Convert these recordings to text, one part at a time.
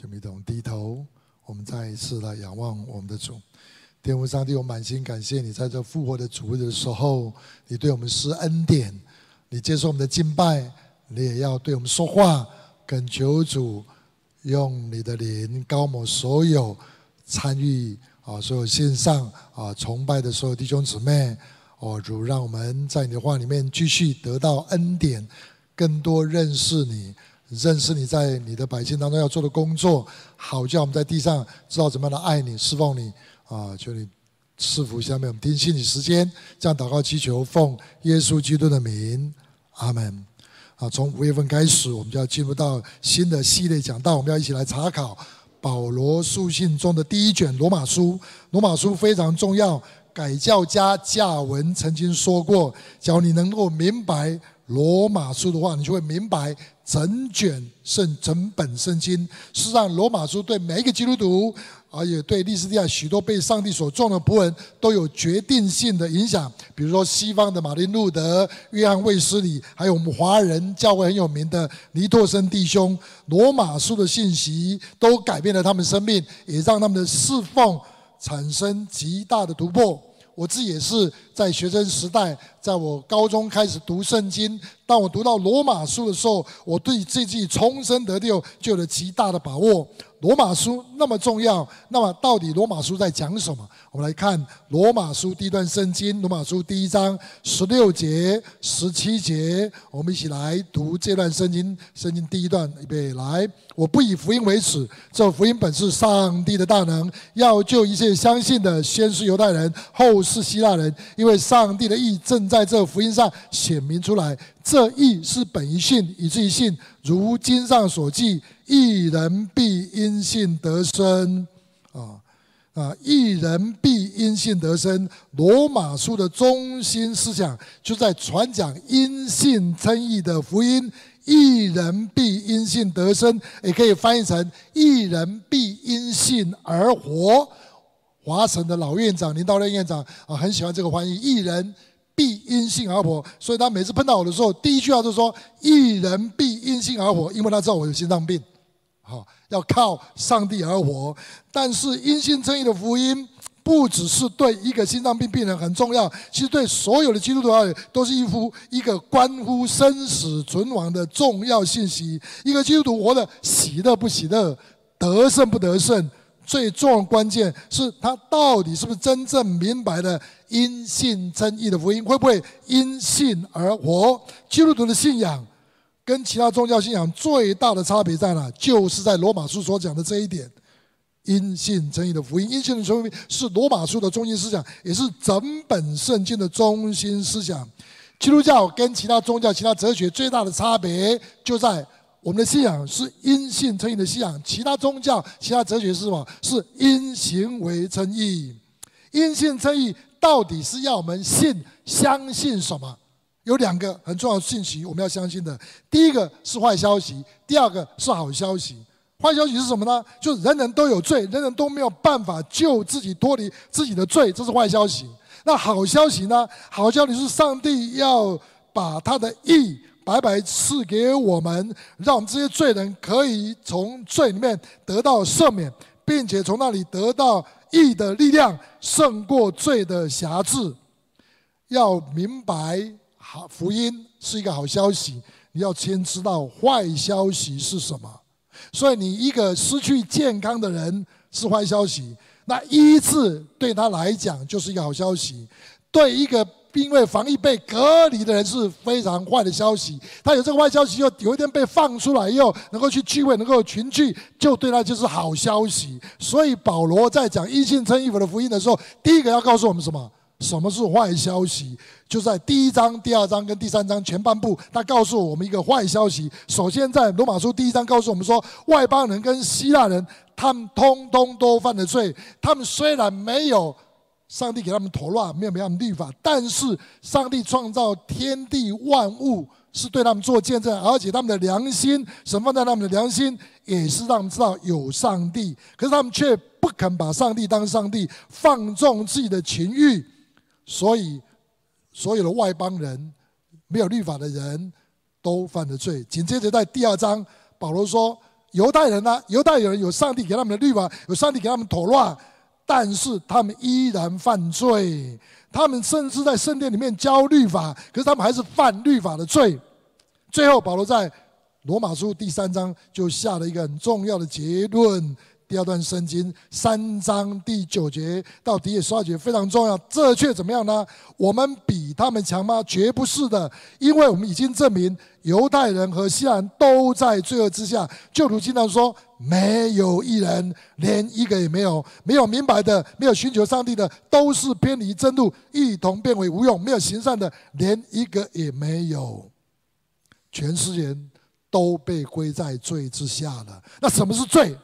就一同低头，我们再一次来仰望我们的主。天父上帝，我满心感谢你，在这复活的主日的时候，你对我们施恩典，你接受我们的敬拜，你也要对我们说话。恳求主用你的灵高抹所有参与啊，所有线上啊崇拜的所有弟兄姊妹。哦，主让我们在你的话里面继续得到恩典，更多认识你。认识你在你的百姓当中要做的工作，好叫我们在地上知道怎么样的爱你、侍奉你啊！求你赐福下面我们听信你时间，这样祷告祈求，奉耶稣基督的名，阿门。啊，从五月份开始，我们就要进入到新的系列讲道，我们要一起来查考保罗书信中的第一卷罗马书。罗马书非常重要，改教家加文曾经说过：只要你能够明白罗马书的话，你就会明白。整卷圣整本圣经，是让，罗马书对每一个基督徒，而且对历史地下许多被上帝所重的仆人，都有决定性的影响。比如说，西方的马丁路德、约翰卫斯理，还有我们华人教会很有名的尼托森弟兄，罗马书的信息都改变了他们生命，也让他们的侍奉产生极大的突破。我自己也是在学生时代，在我高中开始读圣经。当我读到罗马书的时候，我对自己重生得救就有了极大的把握。罗马书那么重要，那么到底罗马书在讲什么？我们来看罗马书第一段圣经，罗马书第一章十六节、十七节，我们一起来读这段圣经。圣经第一段，预备来。我不以福音为耻，这福音本是上帝的大能，要救一切相信的，先是犹太人，后是希腊人，因为上帝的义正在这福音上显明出来。这义是本于信，以至于信。如经上所记，一人必因信得生。啊啊，一人必因信得生。罗马书的中心思想就在传讲因信称义的福音。一人必因信得生，也可以翻译成一人必因信而活。华神的老院长林道任院长啊，很喜欢这个翻译。一人。必因信而活，所以他每次碰到我的时候，第一句话就说：“一人必因信而活。”因为他知道我有心脏病，好要靠上帝而活。但是因信称义的福音，不只是对一个心脏病病人很重要，其实对所有的基督徒而言，都是一幅一个关乎生死存亡的重要信息。一个基督徒活得喜乐不喜乐，得胜不得胜。最重要关键是他到底是不是真正明白了因信称义的福音？会不会因信而活？基督徒的信仰跟其他宗教信仰最大的差别在哪？就是在罗马书所讲的这一点：因信称义的福音。因信的福音是罗马书的中心思想，也是整本圣经的中心思想。基督教跟其他宗教、其他哲学最大的差别就在。我们的信仰是因信称义的信仰，其他宗教、其他哲学是什么？是因行为称义。因信称义到底是要我们信、相信什么？有两个很重要的信息我们要相信的。第一个是坏消息，第二个是好消息。坏消息是什么呢？就是人人都有罪，人人都没有办法救自己脱离自己的罪，这是坏消息。那好消息呢？好消息是上帝要把他的义。白白赐给我们，让我们这些罪人可以从罪里面得到赦免，并且从那里得到义的力量，胜过罪的辖制。要明白好福音是一个好消息，你要先知道坏消息是什么。所以，你一个失去健康的人是坏消息，那医治对他来讲就是一个好消息。对一个。因为防疫被隔离的人是非常坏的消息，他有这个坏消息，又有一天被放出来又，能够去聚会，能够群聚，就对他就是好消息。所以保罗在讲因信称义的福音的时候，第一个要告诉我们什么？什么是坏消息？就在第一章、第二章跟第三章前半部，他告诉我们一个坏消息。首先在罗马书第一章告诉我们说，外邦人跟希腊人，他们通通都犯了罪，他们虽然没有。上帝给他们妥拉，没有给他们律法，但是上帝创造天地万物是对他们做见证，而且他们的良心，神放在他们的良心，也是让他们知道有上帝。可是他们却不肯把上帝当上帝，放纵自己的情欲，所以所有的外邦人，没有律法的人都犯了罪。紧接着在第二章，保罗说：“犹太人呢、啊？犹太人有上帝给他们的律法，有上帝给他们妥乱，但是他们依然犯罪。他们甚至在圣殿里面教律法，可是他们还是犯律法的罪。最后，保罗在罗马书第三章就下了一个很重要的结论。第二段圣经三章第九节到第十二节非常重要。这却怎么样呢？我们比他们强吗？绝不是的，因为我们已经证明，犹太人和西洋都在罪恶之下。就如经常说，没有一人，连一个也没有。没有明白的，没有寻求上帝的，都是偏离真路，一同变为无用。没有行善的，连一个也没有。全世人都被归在罪之下了。那什么是罪？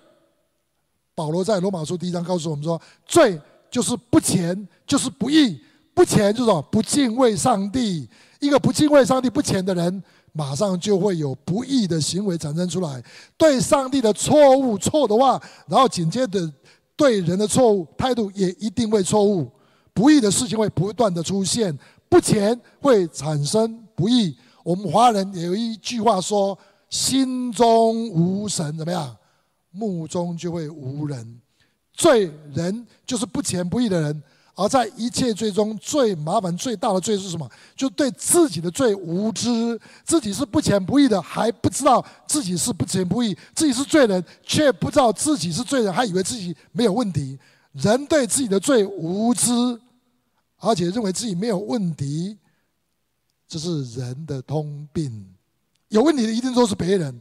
保罗在罗马书第一章告诉我们说：罪就是不虔，就是不义。不虔就是说不敬畏上帝。一个不敬畏上帝、不虔的人，马上就会有不义的行为产生出来。对上帝的错误错的话，然后紧接着对人的错误态度也一定会错误。不义的事情会不断的出现，不虔会产生不义。我们华人有一句话说：“心中无神，怎么样？”目中就会无人，罪人就是不虔不义的人，而在一切罪中最麻烦最大的罪是什么？就对自己的罪无知，自己是不虔不义的，还不知道自己是不虔不义，自己是罪人，却不知道自己是罪人，还以为自己没有问题。人对自己的罪无知，而且认为自己没有问题，这是人的通病。有问题的一定都是别人。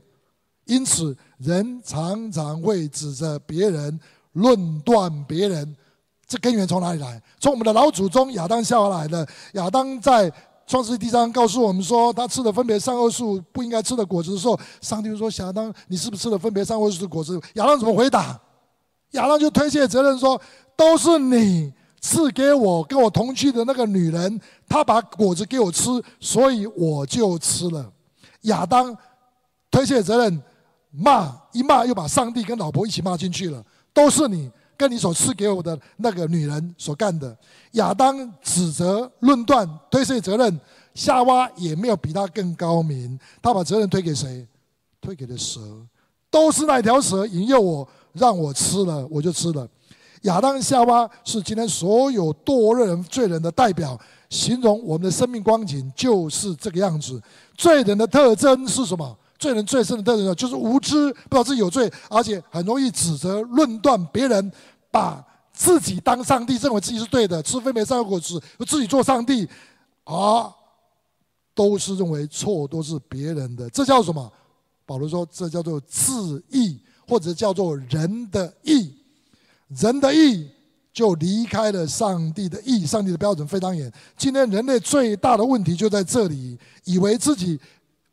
因此，人常常会指责别人、论断别人。这根源从哪里来？从我们的老祖宗亚当夏娃来的。亚当在创世纪第一章告诉我们说，他吃了分别善恶树不应该吃的果子的时候，上帝就说：“亚当，你是不是吃了分别善恶树的果子？”亚当怎么回答？亚当就推卸责任说：“都是你赐给我跟我同去的那个女人，她把果子给我吃，所以我就吃了。”亚当推卸责任。骂一骂，又把上帝跟老婆一起骂进去了。都是你跟你所赐给我的那个女人所干的。亚当指责、论断、推卸责任，夏娃也没有比他更高明。他把责任推给谁？推给了蛇。都是那条蛇引诱我，让我吃了，我就吃了。亚当、夏娃是今天所有堕落人、罪人的代表，形容我们的生命光景就是这个样子。罪人的特征是什么？罪人最深的特征就是无知，不知道自己有罪，而且很容易指责、论断别人，把自己当上帝，认为自己是对的，吃非没善果子，自己做上帝，啊，都是认为错都是别人的，这叫什么？保罗说，这叫做自义，或者叫做人的义。人的义就离开了上帝的义，上帝的标准非常严。今天人类最大的问题就在这里，以为自己。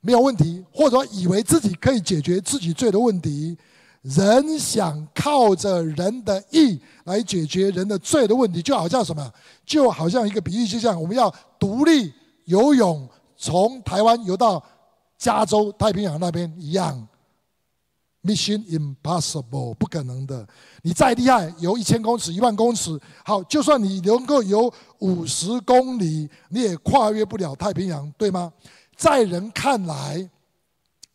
没有问题，或者以为自己可以解决自己罪的问题，人想靠着人的意来解决人的罪的问题，就好像什么？就好像一个比喻，就像我们要独立游泳，从台湾游到加州太平洋那边一样，Mission Impossible，不可能的。你再厉害，游一千公尺、一万公尺，好，就算你能够游五十公里，你也跨越不了太平洋，对吗？在人看来，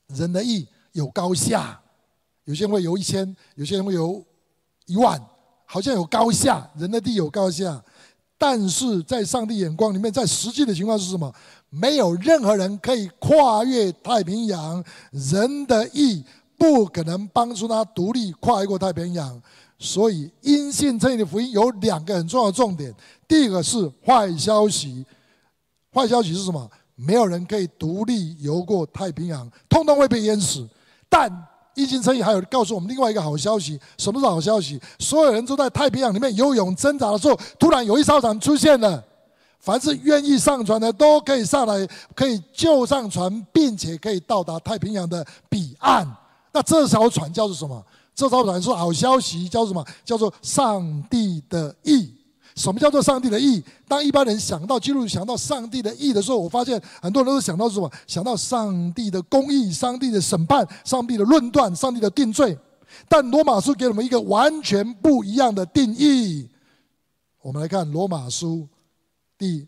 人的义有高下，有些人会有一千，有些人会有一万，好像有高下。人的地有高下，但是在上帝眼光里面，在实际的情况是什么？没有任何人可以跨越太平洋，人的意不可能帮助他独立跨越过太平洋。所以，因信称义的福音有两个很重要的重点：第一个是坏消息，坏消息是什么？没有人可以独立游过太平洋，通通会被淹死。但因信称义还有告诉我们另外一个好消息，什么是好消息？所有人都在太平洋里面游泳挣扎的时候，突然有一艘船出现了，凡是愿意上船的都可以上来，可以救上船，并且可以到达太平洋的彼岸。那这艘船叫做什么？这艘船是好消息，叫什么？叫做上帝的意。什么叫做上帝的义？当一般人想到基督想到上帝的义的时候，我发现很多人都是想到什么？想到上帝的公义、上帝的审判、上帝的论断、上帝的定罪。但罗马书给我们一个完全不一样的定义。我们来看罗马书第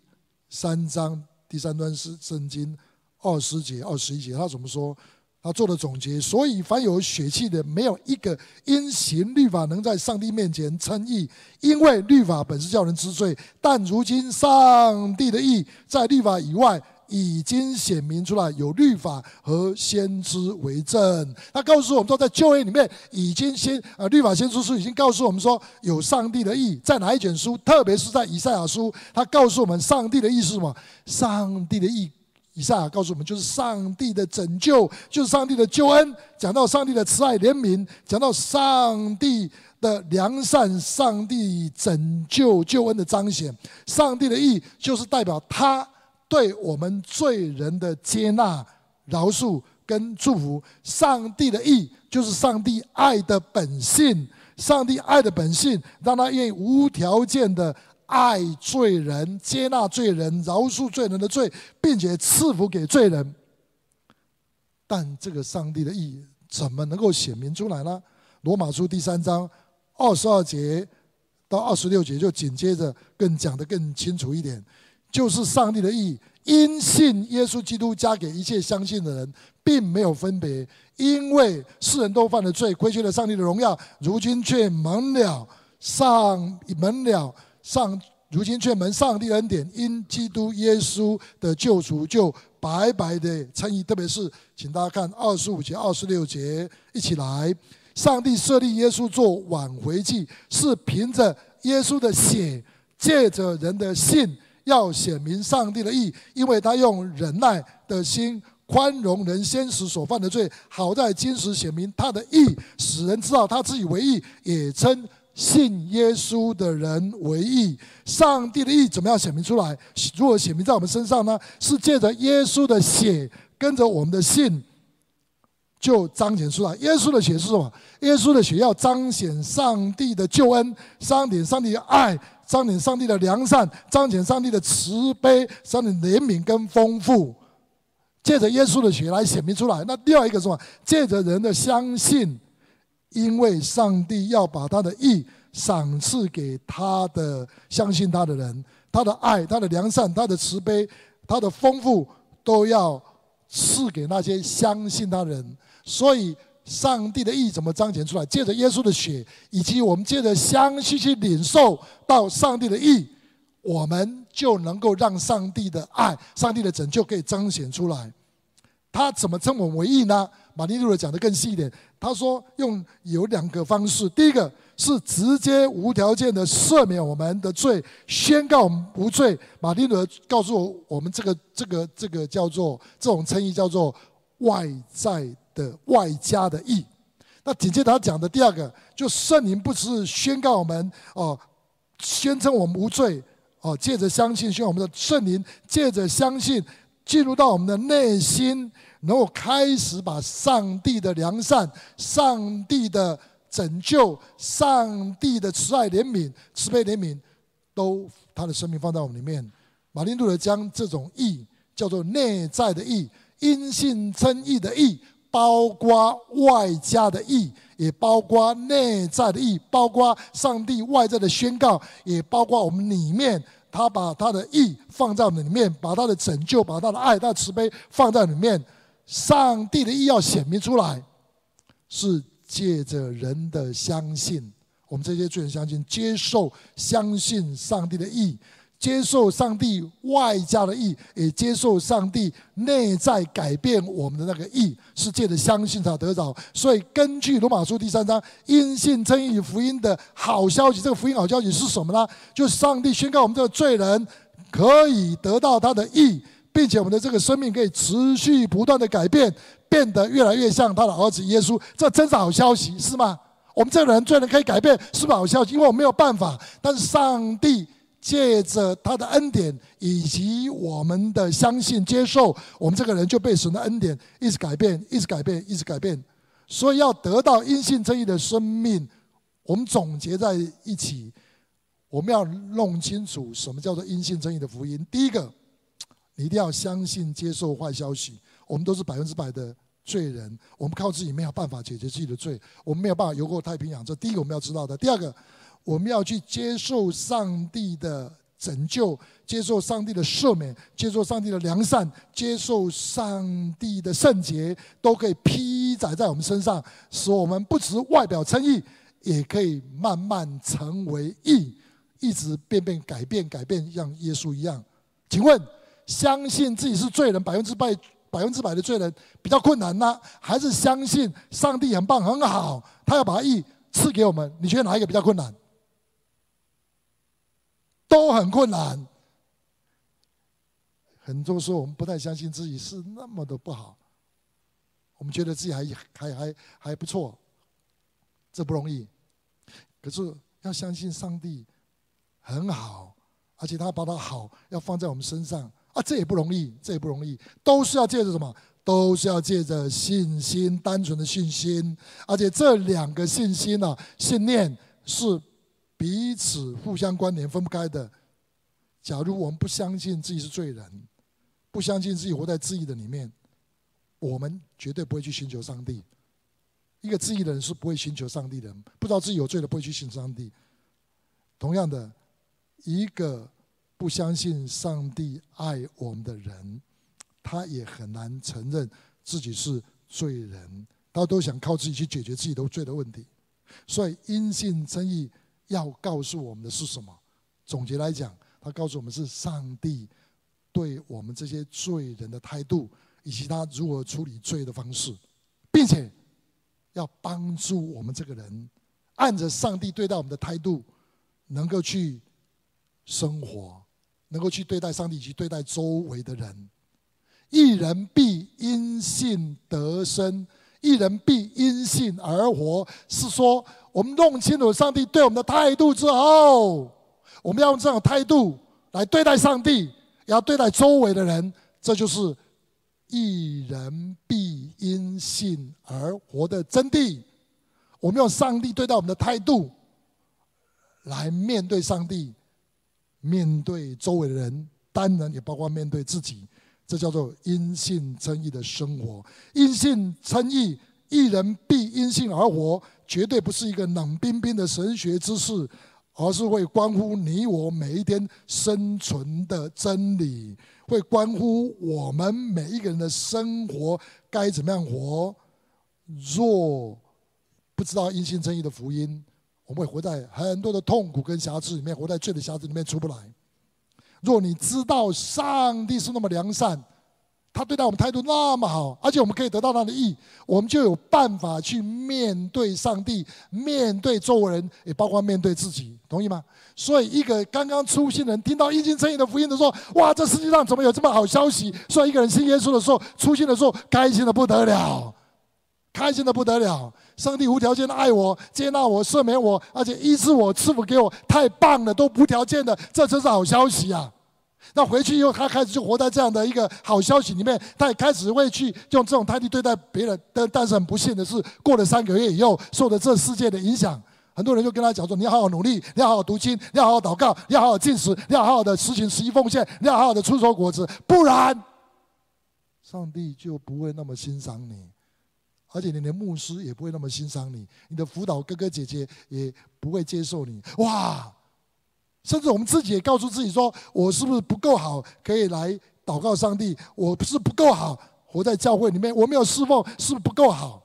三章第三段是圣经二十节、二十一节，他怎么说？他做了总结，所以凡有血气的，没有一个因行律法能在上帝面前称义，因为律法本是叫人知罪。但如今上帝的义在律法以外已经显明出来，有律法和先知为证。他告诉我们说，在旧约里面已经先啊，律法先知书已经告诉我们说，有上帝的义在哪一卷书？特别是在以赛亚书，他告诉我们上帝的义是什么？上帝的义。以赛告诉我们，就是上帝的拯救，就是上帝的救恩。讲到上帝的慈爱怜悯，讲到上帝的良善，上帝拯救救恩的彰显。上帝的义，就是代表他对我们罪人的接纳、饶恕跟祝福。上帝的义，就是上帝爱的本性。上帝爱的本性，让他愿意无条件的。爱罪人，接纳罪人，饶恕罪人的罪，并且赐福给罪人。但这个上帝的义怎么能够显明出来呢？罗马书第三章二十二节到二十六节就紧接着更讲得更清楚一点，就是上帝的义，因信耶稣基督加给一切相信的人，并没有分别，因为世人都犯了罪，亏缺了上帝的荣耀，如今却蒙了上蒙了。上如今却蒙上帝恩典，因基督耶稣的救赎，就白白的称义。特别是，请大家看二十五节、二十六节，一起来。上帝设立耶稣做挽回祭，是凭着耶稣的血，借着人的信，要显明上帝的义，因为他用忍耐的心宽容人先时所犯的罪，好在今时显明他的义，使人知道他自己为义，也称。信耶稣的人为义，上帝的义怎么样显明出来？如何显明在我们身上呢？是借着耶稣的血，跟着我们的信，就彰显出来。耶稣的血是什么？耶稣的血要彰显上帝的救恩，彰显上帝的爱，彰显上帝的良善，彰显上帝的慈悲，彰显怜悯跟丰富。借着耶稣的血来显明出来。那另外一个是什么？借着人的相信。因为上帝要把他的意赏赐给他的相信他的人，他的爱、他的良善、他的慈悲、他的丰富，都要赐给那些相信他的人。所以，上帝的意怎么彰显出来？借着耶稣的血，以及我们借着相信去领受到上帝的意，我们就能够让上帝的爱、上帝的拯救可以彰显出来。他怎么称我们为义呢？马丁路德讲得更细一点，他说用有两个方式，第一个是直接无条件的赦免我们的罪，宣告我们无罪。马丁路德告诉我，我们这个这个这个叫做这种称义叫做外在的外加的义。那紧接着他讲的第二个，就圣灵不是宣告我们哦，宣称我们无罪哦，借着相信宣告我们的圣灵，借着相信进入到我们的内心。能够开始把上帝的良善、上帝的拯救、上帝的慈爱怜悯、慈悲怜悯，都他的生命放在我们里面。马丁路德将这种义叫做内在的义，因信称义的义，包括外加的义，也包括内在的义，包括上帝外在的宣告，也包括我们里面，他把他的意放在里面，把他的拯救、把他的爱、他的慈悲放在里面。上帝的意要显明出来，是借着人的相信，我们这些罪人相信，接受、相信上帝的意，接受上帝外加的义，也接受上帝内在改变我们的那个义，是借着相信才得着。所以，根据罗马书第三章因信称义福音的好消息，这个福音好消息是什么呢？就是上帝宣告我们这个罪人可以得到他的义。并且我们的这个生命可以持续不断的改变，变得越来越像他的儿子耶稣，这真是好消息，是吗？我们这个人罪人可以改变，是不是好消息？因为我没有办法，但是上帝借着他的恩典以及我们的相信接受，我们这个人就被神的恩典一直改变，一直改变，一直改变。所以要得到因信称义的生命，我们总结在一起，我们要弄清楚什么叫做因信称义的福音。第一个。你一定要相信、接受坏消息。我们都是百分之百的罪人，我们靠自己没有办法解决自己的罪，我们没有办法游过太平洋。这第一个我们要知道的。第二个，我们要去接受上帝的拯救，接受上帝的赦免，接受上帝的良善，接受上帝的圣洁，都可以披载在我们身上，使我们不只外表称义，也可以慢慢成为义，一直变变改变改变，像耶稣一样。请问，相信自己是罪人，百分之百百分之百的罪人比较困难呢，还是相信上帝很棒很好，他要把义赐给我们？你觉得哪一个比较困难？都很困难。很多时候我们不太相信自己是那么的不好，我们觉得自己还还还还不错，这不容易。可是要相信上帝很好，而且他把他好要放在我们身上啊，这也不容易，这也不容易。都是要借着什么？都是要借着信心，单纯的信心。而且这两个信心呢、信念是。彼此互相关联，分不开的。假如我们不相信自己是罪人，不相信自己活在自义的里面，我们绝对不会去寻求上帝。一个自义的人是不会寻求上帝的，不知道自己有罪的不会去寻上帝。同样的，一个不相信上帝爱我们的人，他也很难承认自己是罪人。他都想靠自己去解决自己的罪的问题。所以因信称义。要告诉我们的是什么？总结来讲，他告诉我们是上帝对我们这些罪人的态度，以及他如何处理罪的方式，并且要帮助我们这个人按着上帝对待我们的态度，能够去生活，能够去对待上帝以及对待周围的人。一人必因信得生，一人必因信而活，是说。我们弄清楚上帝对我们的态度之后，我们要用这种态度来对待上帝，也要对待周围的人。这就是一人必因信而活的真谛。我们用上帝对待我们的态度来面对上帝，面对周围的人，当然也包括面对自己。这叫做因信称义的生活。因信称义，一人必因信而活。绝对不是一个冷冰冰的神学知识，而是会关乎你我每一天生存的真理，会关乎我们每一个人的生活该怎么样活。若不知道因信称义的福音，我们会活在很多的痛苦跟瑕疵里面，活在罪的瑕疵里面出不来。若你知道上帝是那么良善。他对待我们态度那么好，而且我们可以得到他的意，我们就有办法去面对上帝，面对周围人，也包括面对自己，同意吗？所以，一个刚刚初信人听到因信称义的福音的时候，哇，这世界上怎么有这么好消息？所以，一个人信耶稣的时候，初信的时候，开心的不得了，开心的不得了。上帝无条件的爱我，接纳我，赦免我，而且医治我，赐福给我，太棒了，都无条件的，这真是好消息啊！那回去以后，他开始就活在这样的一个好消息里面，他也开始会去用这种态度对待别人。但但是很不幸的是，过了三个月以后，受了这世界的影响，很多人就跟他讲说：“你要好好努力，你要好好读经，你要好好祷告，你要好好进食，你要好好的实行十一奉献，你要好好的出手果子，不然，上帝就不会那么欣赏你，而且你的牧师也不会那么欣赏你，你的辅导哥哥姐姐也不会接受你。”哇！甚至我们自己也告诉自己说：“我是不是不够好，可以来祷告上帝？我是不够好，活在教会里面，我没有侍奉，是不是不够好？”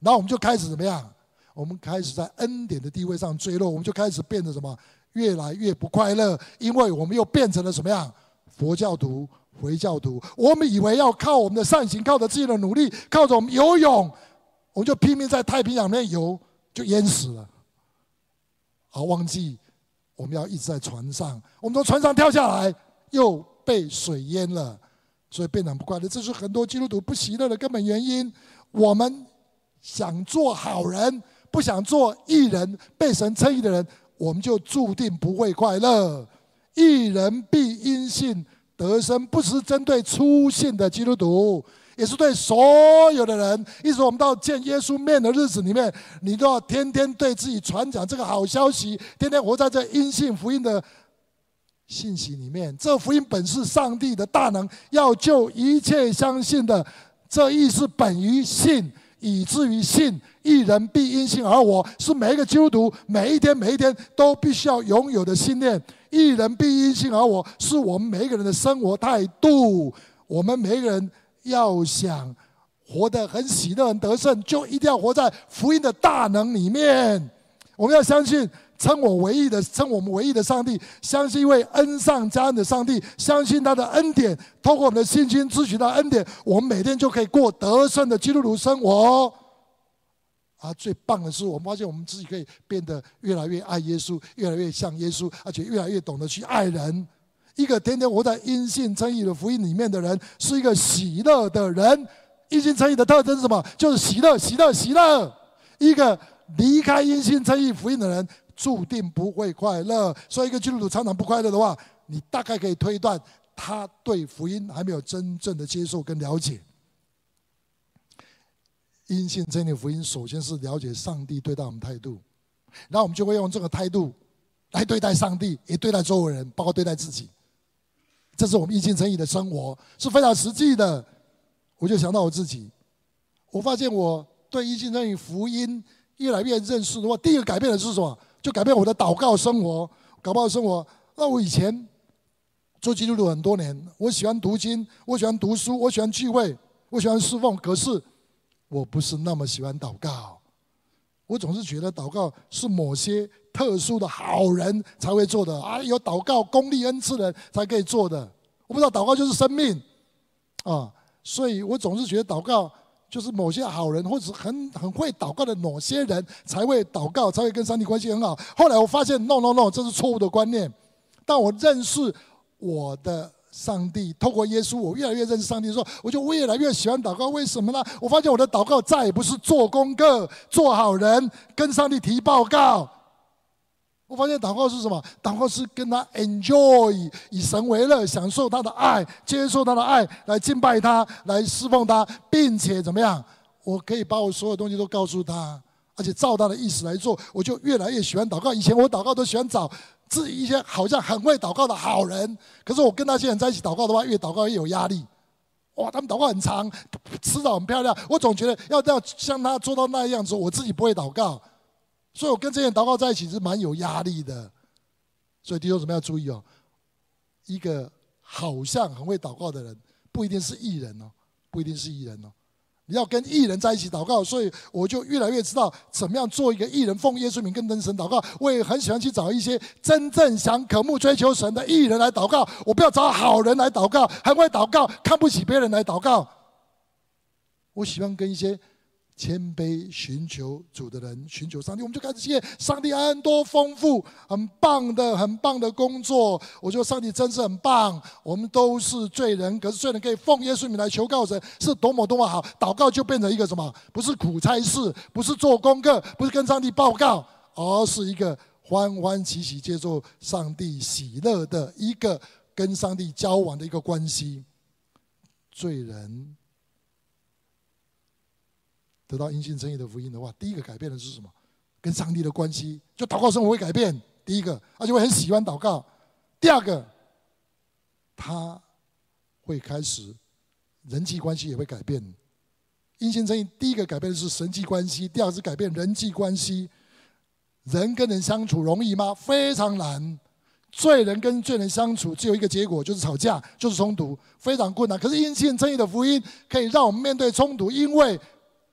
然后我们就开始怎么样？我们开始在恩典的地位上坠落，我们就开始变得什么？越来越不快乐，因为我们又变成了什么样？佛教徒、回教徒。我们以为要靠我们的善行，靠着自己的努力，靠着我们游泳，我们就拼命在太平洋里面游，就淹死了。好，忘记。我们要一直在船上，我们从船上跳下来，又被水淹了，所以变得不快乐。这是很多基督徒不喜乐的根本原因。我们想做好人，不想做义人，被神称义的人，我们就注定不会快乐。义人必因信得生，不是针对初信的基督徒。也是对所有的人，一直我们到见耶稣面的日子里面，你都要天天对自己传讲这个好消息，天天活在这因信福音的信息里面。这福音本是上帝的大能，要救一切相信的。这义是本于信，以至于信。一人必因信而活，是每一个基督徒每一天每一天都必须要拥有的信念。一人必因信而我，是我们每一个人的生活态度。我们每一个人要想活得很喜乐、很得胜，就一定要活在福音的大能里面。我们要相信。称我唯一的，称我们唯一的上帝，相信一位恩上加恩的上帝，相信他的恩典，透过我们的信心，支取他恩典，我们每天就可以过得胜的基督徒生活。啊，最棒的是，我们发现我们自己可以变得越来越爱耶稣，越来越像耶稣，而且越来越懂得去爱人。一个天天活在因信称义的福音里面的人，是一个喜乐的人。因信称义的特征是什么？就是喜乐，喜乐，喜乐。一个离开因信称义福音的人。注定不会快乐，所以一个基督徒常常不快乐的话，你大概可以推断，他对福音还没有真正的接受跟了解。因信真理福音，首先是了解上帝对待我们态度，然后我们就会用这个态度来对待上帝，也对待周围人，包括对待自己。这是我们因信称义的生活，是非常实际的。我就想到我自己，我发现我对因信称义福音越来越认识的话，第一个改变的是什么？就改变我的祷告生活，祷告生活。那我以前做基督徒很多年，我喜欢读经，我喜欢读书，我喜欢聚会，我喜欢侍奉。可是我不是那么喜欢祷告。我总是觉得祷告是某些特殊的好人才会做的啊，有祷告功力恩赐的人才可以做的。我不知道祷告就是生命啊，所以我总是觉得祷告。就是某些好人，或者很很会祷告的某些人，才会祷告，才会跟上帝关系很好。后来我发现，no no no，这是错误的观念。当我认识我的上帝，透过耶稣，我越来越认识上帝的时候，我就越来越喜欢祷告。为什么呢？我发现我的祷告再也不是做功课、做好人、跟上帝提报告。我发现祷告是什么？祷告是跟他 enjoy，以神为乐，享受他的爱，接受他的爱，来敬拜他，来侍奉他，并且怎么样？我可以把我所有东西都告诉他，而且照他的意思来做，我就越来越喜欢祷告。以前我祷告都喜欢找自己一些好像很会祷告的好人，可是我跟那些人在一起祷告的话，越祷告越有压力。哇，他们祷告很长，辞藻很漂亮，我总觉得要要像他做到那样子，我自己不会祷告。所以我跟这些人祷告在一起是蛮有压力的，所以弟兄姊妹要注意哦，一个好像很会祷告的人，不一定是艺人哦，不一定是艺人哦。要跟艺人在一起祷告，所以我就越来越知道怎么样做一个艺人，奉耶稣名跟真神祷告。我也很喜欢去找一些真正想渴慕追求神的艺人来祷告，我不要找好人来祷告，还会祷告，看不起别人来祷告。我喜欢跟一些。谦卑寻求主的人，寻求上帝，我们就开始谢上帝安多丰富、很棒的、很棒的工作。我觉得上帝真是很棒。我们都是罪人，可是罪人可以奉耶稣名来求告神，是多么多么好。祷告就变成一个什么？不是苦差事，不是做功课，不是跟上帝报告，而是一个欢欢喜喜接受上帝喜乐的一个跟上帝交往的一个关系。罪人。得到因信称义的福音的话，第一个改变的是什么？跟上帝的关系，就祷告生活会改变。第一个，而且会很喜欢祷告。第二个，他会开始人际关系也会改变。因信称义第一个改变的是神际关系，第二个是改变人际关系。人跟人相处容易吗？非常难。罪人跟罪人相处只有一个结果，就是吵架，就是冲突，非常困难。可是因信称义的福音可以让我们面对冲突，因为。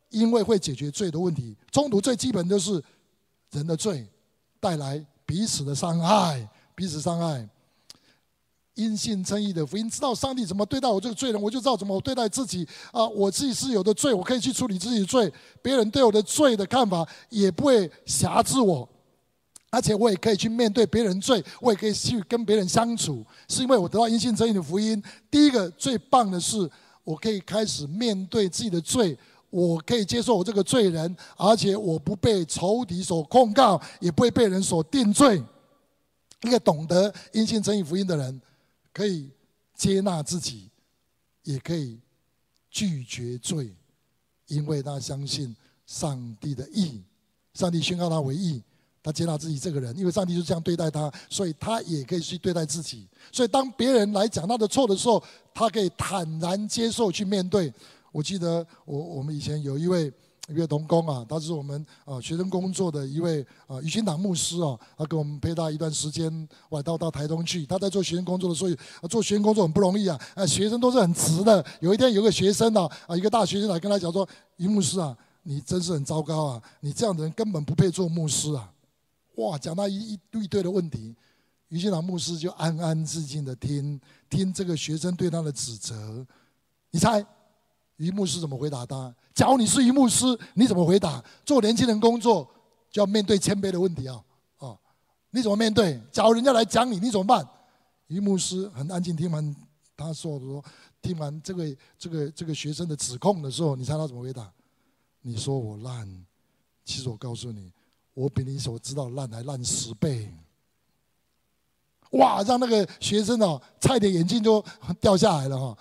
因为会解决罪的问题，冲突最基本就是人的罪带来彼此的伤害，彼此伤害。因信称义的福音，知道上帝怎么对待我这个罪人，我就知道怎么对待自己啊！我自己是有的罪，我可以去处理自己的罪，别人对我的罪的看法也不会辖制我，而且我也可以去面对别人罪，我也可以去跟别人相处，是因为我得到因信称义的福音。第一个最棒的是，我可以开始面对自己的罪。我可以接受我这个罪人，而且我不被仇敌所控告，也不会被人所定罪。一个懂得因信称义福音的人，可以接纳自己，也可以拒绝罪，因为他相信上帝的义，上帝宣告他为义，他接纳自己这个人，因为上帝就这样对待他，所以他也可以去对待自己。所以当别人来讲他的错的时候，他可以坦然接受去面对。我记得我我们以前有一位一位同工啊，他是我们啊学生工作的一位啊雨欣堂牧师啊，他跟我们陪他一段时间，晚到到台东去。他在做学生工作的时候，做学生工作很不容易啊，啊学生都是很直的。有一天有个学生呢，啊一个大学生来跟他讲说：“于牧师啊，你真是很糟糕啊，你这样的人根本不配做牧师啊！”哇，讲到一一一堆的问题，雨欣堂牧师就安安静静的听听这个学生对他的指责。你猜？于牧师怎么回答他？假如你是于牧师，你怎么回答？做年轻人工作就要面对谦卑的问题啊！啊，你怎么面对？假如人家来讲你，你怎么办？于牧师很安静，听完他说说，听完这个这个这个学生的指控的时候，你猜他怎么回答？你说我烂，其实我告诉你，我比你所知道烂还烂十倍。哇！让那个学生哦，差点眼镜都掉下来了哈！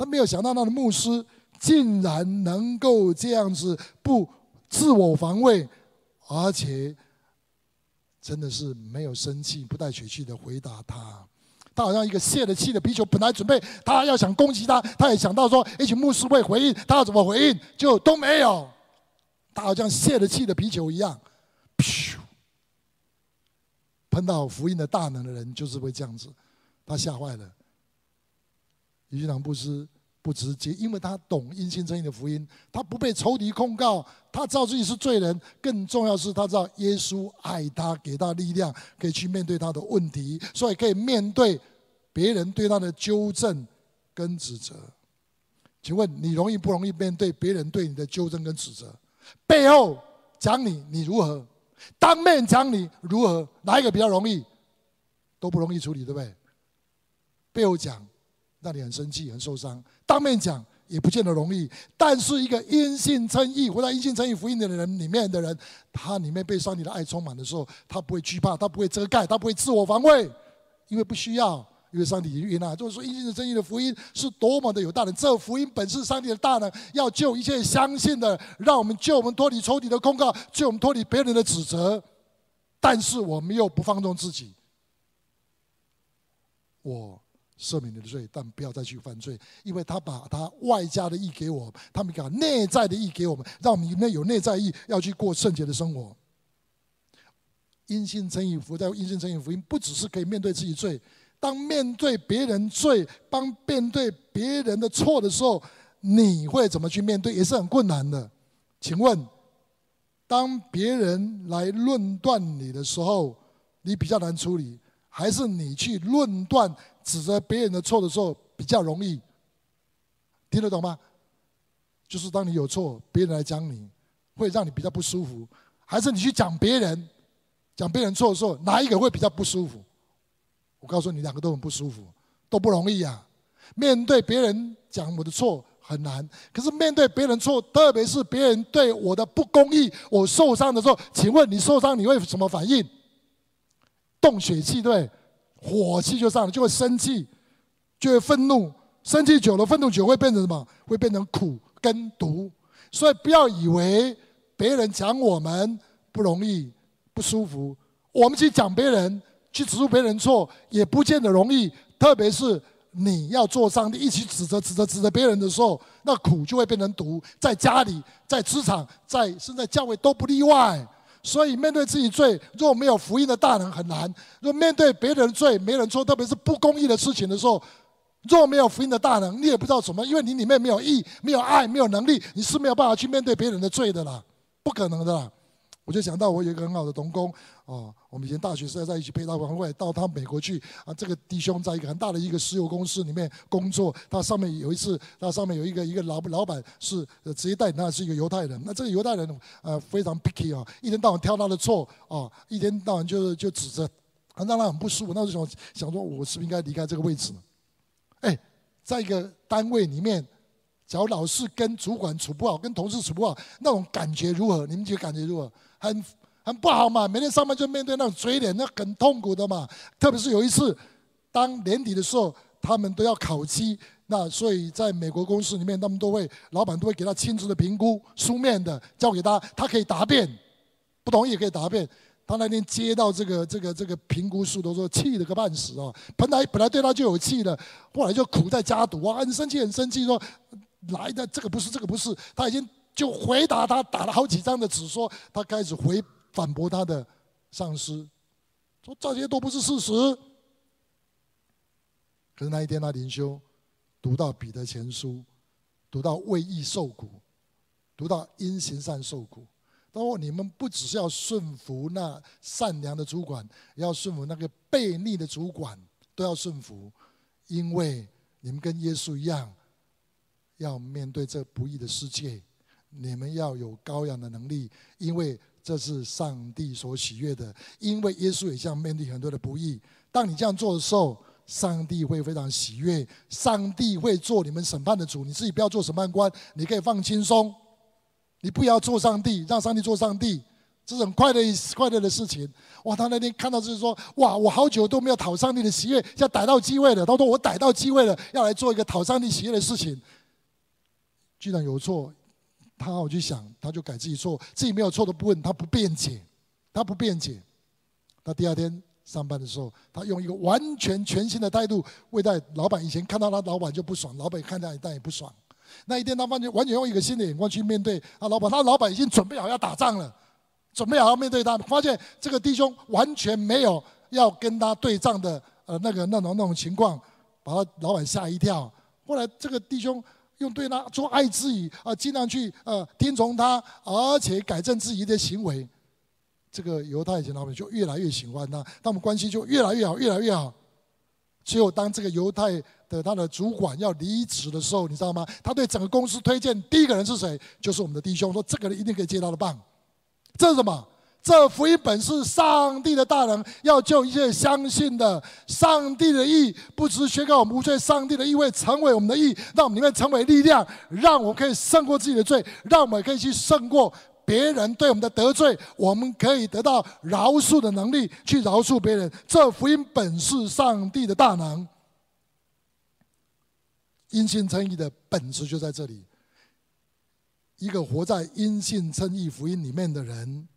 他没有想到，他的牧师竟然能够这样子不自我防卫，而且真的是没有生气、不带血气的回答他。他好像一个泄了气的皮球，本来准备他要想攻击他，他也想到说，也许牧师会回应，他要怎么回应，就都没有。他好像泄了气的皮球一样，噗！碰到福音的大能的人就是会这样子，他吓坏了。余金堂牧师不直接，因为他懂因信称义的福音，他不被仇敌控告，他知道自己是罪人。更重要是他知道耶稣爱他，给他力量，可以去面对他的问题，所以可以面对别人对他的纠正跟指责。请问你容易不容易面对别人对你的纠正跟指责？背后讲你，你如何？当面讲你如何？哪一个比较容易？都不容易处理，对不对？背后讲。让你很生气、很受伤，当面讲也不见得容易。但是一个因信称义、活在因信称义福音的人里面的人，他里面被上帝的爱充满的时候，他不会惧怕，他不会遮盖，他不会自我防卫，因为不需要，因为上帝已经悦纳。就是说，因信称义的福音是多么的有大能，这福音本是上帝的大能，要救一切相信的，让我们救我们脱离仇敌的控告，救我们脱离别人的指责。但是我们又不放纵自己，我。赦免你的罪，但不要再去犯罪，因为他把他外加的义给我，他们把内在的义给我们，让我们里面有内在义，要去过圣洁的生活。因信称义福，在因信称义福音，不只是可以面对自己罪，当面对别人罪，当面对别人的错的时候，你会怎么去面对？也是很困难的。请问，当别人来论断你的时候，你比较难处理，还是你去论断？指责别人的错的时候比较容易，听得懂吗？就是当你有错，别人来讲你，会让你比较不舒服；还是你去讲别人，讲别人错的时候，哪一个会比较不舒服？我告诉你，两个都很不舒服，都不容易啊。面对别人讲我的错很难，可是面对别人错，特别是别人对我的不公义，我受伤的时候，请问你受伤你会什么反应？动血气，对。火气就上来，就会生气，就会愤怒。生气久了，愤怒久会变成什么？会变成苦跟毒。所以不要以为别人讲我们不容易、不舒服，我们去讲别人、去指出别人错，也不见得容易。特别是你要做上帝一起指责、指责、指责别人的时候，那苦就会变成毒。在家里、在职场、在甚至在教会都不例外。所以面对自己罪，若没有福音的大能很难；若面对别人罪，没人做，特别是不公义的事情的时候，若没有福音的大能，你也不知道怎么，因为你里面没有义、没有爱、没有能力，你是没有办法去面对别人的罪的啦，不可能的啦。我就想到我有一个很好的同工，哦，我们以前大学时代在一起陪他玩，后来到他美国去啊。这个弟兄在一个很大的一个石油公司里面工作，他上面有一次，他上面有一个一个老老板是直接带领他是一个犹太人。那这个犹太人呃非常 picky 啊，一天到晚挑他的错啊，一天到晚就是就指着，让他很不舒服。那时候想说，我是不是应该离开这个位置呢？哎，在一个单位里面，假如老是跟主管处不好，跟同事处不好，那种感觉如何？你们觉得感觉如何？很很不好嘛，每天上班就面对那种嘴脸，那很痛苦的嘛。特别是有一次，当年底的时候，他们都要考期，那所以在美国公司里面，他们都会，老板都会给他亲自的评估，书面的交给他，他可以答辩，不同意也可以答辩。他那天接到这个这个这个评估书，都说气得个半死啊！本来本来对他就有气的，后来就苦在家读啊，很生气很生气，说来的这个不是这个不是，他已经。就回答他，打了好几张的纸，说他开始回反驳他的上司，说这些都不是事实。可是那一天，他灵修读到彼得前书，读到为义受苦，读到因行善受苦。他说：“你们不只是要顺服那善良的主管，要顺服那个悖逆的主管，都要顺服，因为你们跟耶稣一样，要面对这不义的世界。你们要有羔羊的能力，因为这是上帝所喜悦的。因为耶稣也像面对很多的不易。当你这样做的时候，上帝会非常喜悦，上帝会做你们审判的主。你自己不要做审判官，你可以放轻松。”你不要做上帝，让上帝做上帝，这是很快乐、快乐的事情。哇！他那天看到就是说，哇！我好久都没有讨上帝的喜悦，要逮到机会了。他说：“我逮到机会了，要来做一个讨上帝喜悦的事情。”居然有错，他好去想，他就改自己错，自己没有错的部分，他不辩解，他不辩解。他第二天上班的时候，他用一个完全全新的态度对待老板。以前看到他老板就不爽，老板看到他也不爽。那一天，他完全完全用一个新的眼光去面对他老板。他老板已经准备好要打仗了，准备好要面对他。发现这个弟兄完全没有要跟他对仗的呃那个那种那种情况，把他老板吓一跳。后来这个弟兄用对他做爱之语啊，尽量去呃听从他，而且改正自己的行为。这个犹太人老板就越来越喜欢他，他们关系就越来越好，越来越好。只有当这个犹太的他的主管要离职的时候，你知道吗？他对整个公司推荐第一个人是谁？就是我们的弟兄，说这个人一定可以接他的棒。这是什么？这福音本是上帝的大能，要救一切相信的。上帝的意不只是宣告我们无罪，上帝的意会成为我们的意，让我们里面成为力量，让我们可以胜过自己的罪，让我们可以去胜过。别人对我们的得罪，我们可以得到饶恕的能力，去饶恕别人。这福音本是上帝的大能，因信称义的本质就在这里。一个活在因信称义福音里面的人，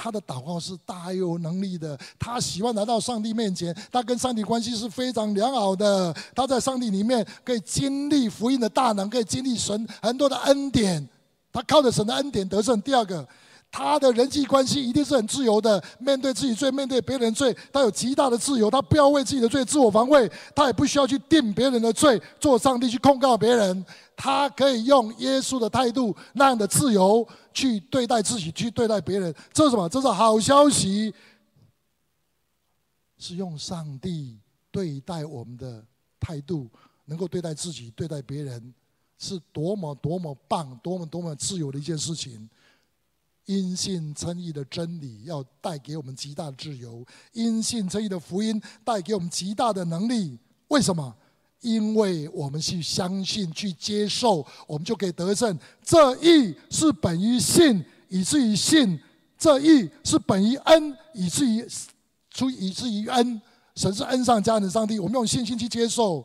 他的祷告是大有能力的。他喜欢来到上帝面前，他跟上帝关系是非常良好的。他在上帝里面可以经历福音的大能，可以经历神很多的恩典。他靠着神的恩典得胜。第二个，他的人际关系一定是很自由的。面对自己罪，面对别人罪，他有极大的自由。他不要为自己的罪自我防卫，他也不需要去定别人的罪，做上帝去控告别人。他可以用耶稣的态度，那样的自由去对待自己，去对待别人。这是什么？这是好消息，是用上帝对待我们的态度，能够对待自己，对待别人。是多么多么棒，多么多么自由的一件事情。因信称义的真理要带给我们极大的自由，因信称义的福音带给我们极大的能力。为什么？因为我们去相信、去接受，我们就可以得胜。这义是本于信，以至于信；这义是本于恩，以至于出以至于恩。神是恩上加恩的上帝，我们用信心去接受。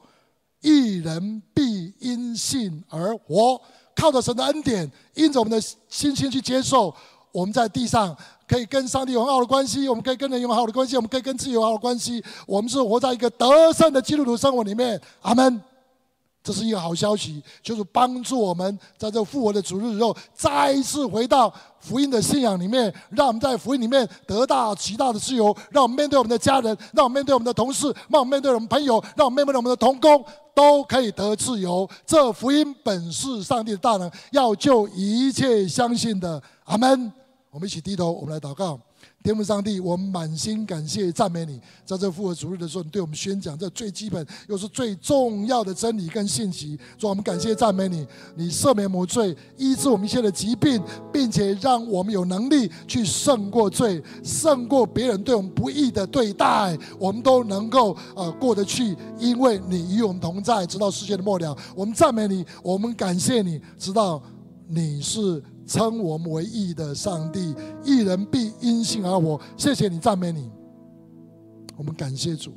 义人必因信而活，靠着神的恩典，因着我们的信心去接受，我们在地上可以跟上帝有很好的关系，我们可以跟人有很好的关系，我们可以跟自己有好的关系，我们是活在一个得胜的基督徒生活里面。阿门。这是一个好消息，就是帮助我们在这复活的主日之后，再一次回到福音的信仰里面，让我们在福音里面得到极大的自由，让我们面对我们的家人，让我们面对我们的同事，让我们面对我们朋友，让我们面对我们的同工，都可以得自由。这福音本是上帝的大能，要救一切相信的。阿门。我们一起低头，我们来祷告。天父上帝，我们满心感谢赞美你，在这复活主日的时候，你对我们宣讲这最基本又是最重要的真理跟信息。主，我们感谢赞美你，你赦免我罪，医治我们一切的疾病，并且让我们有能力去胜过罪，胜过别人对我们不义的对待，我们都能够呃过得去，因为你与我们同在，直到世界的末了。我们赞美你，我们感谢你，知道你是。称我们为义的上帝，一人必因信而活。谢谢你，赞美你，我们感谢主。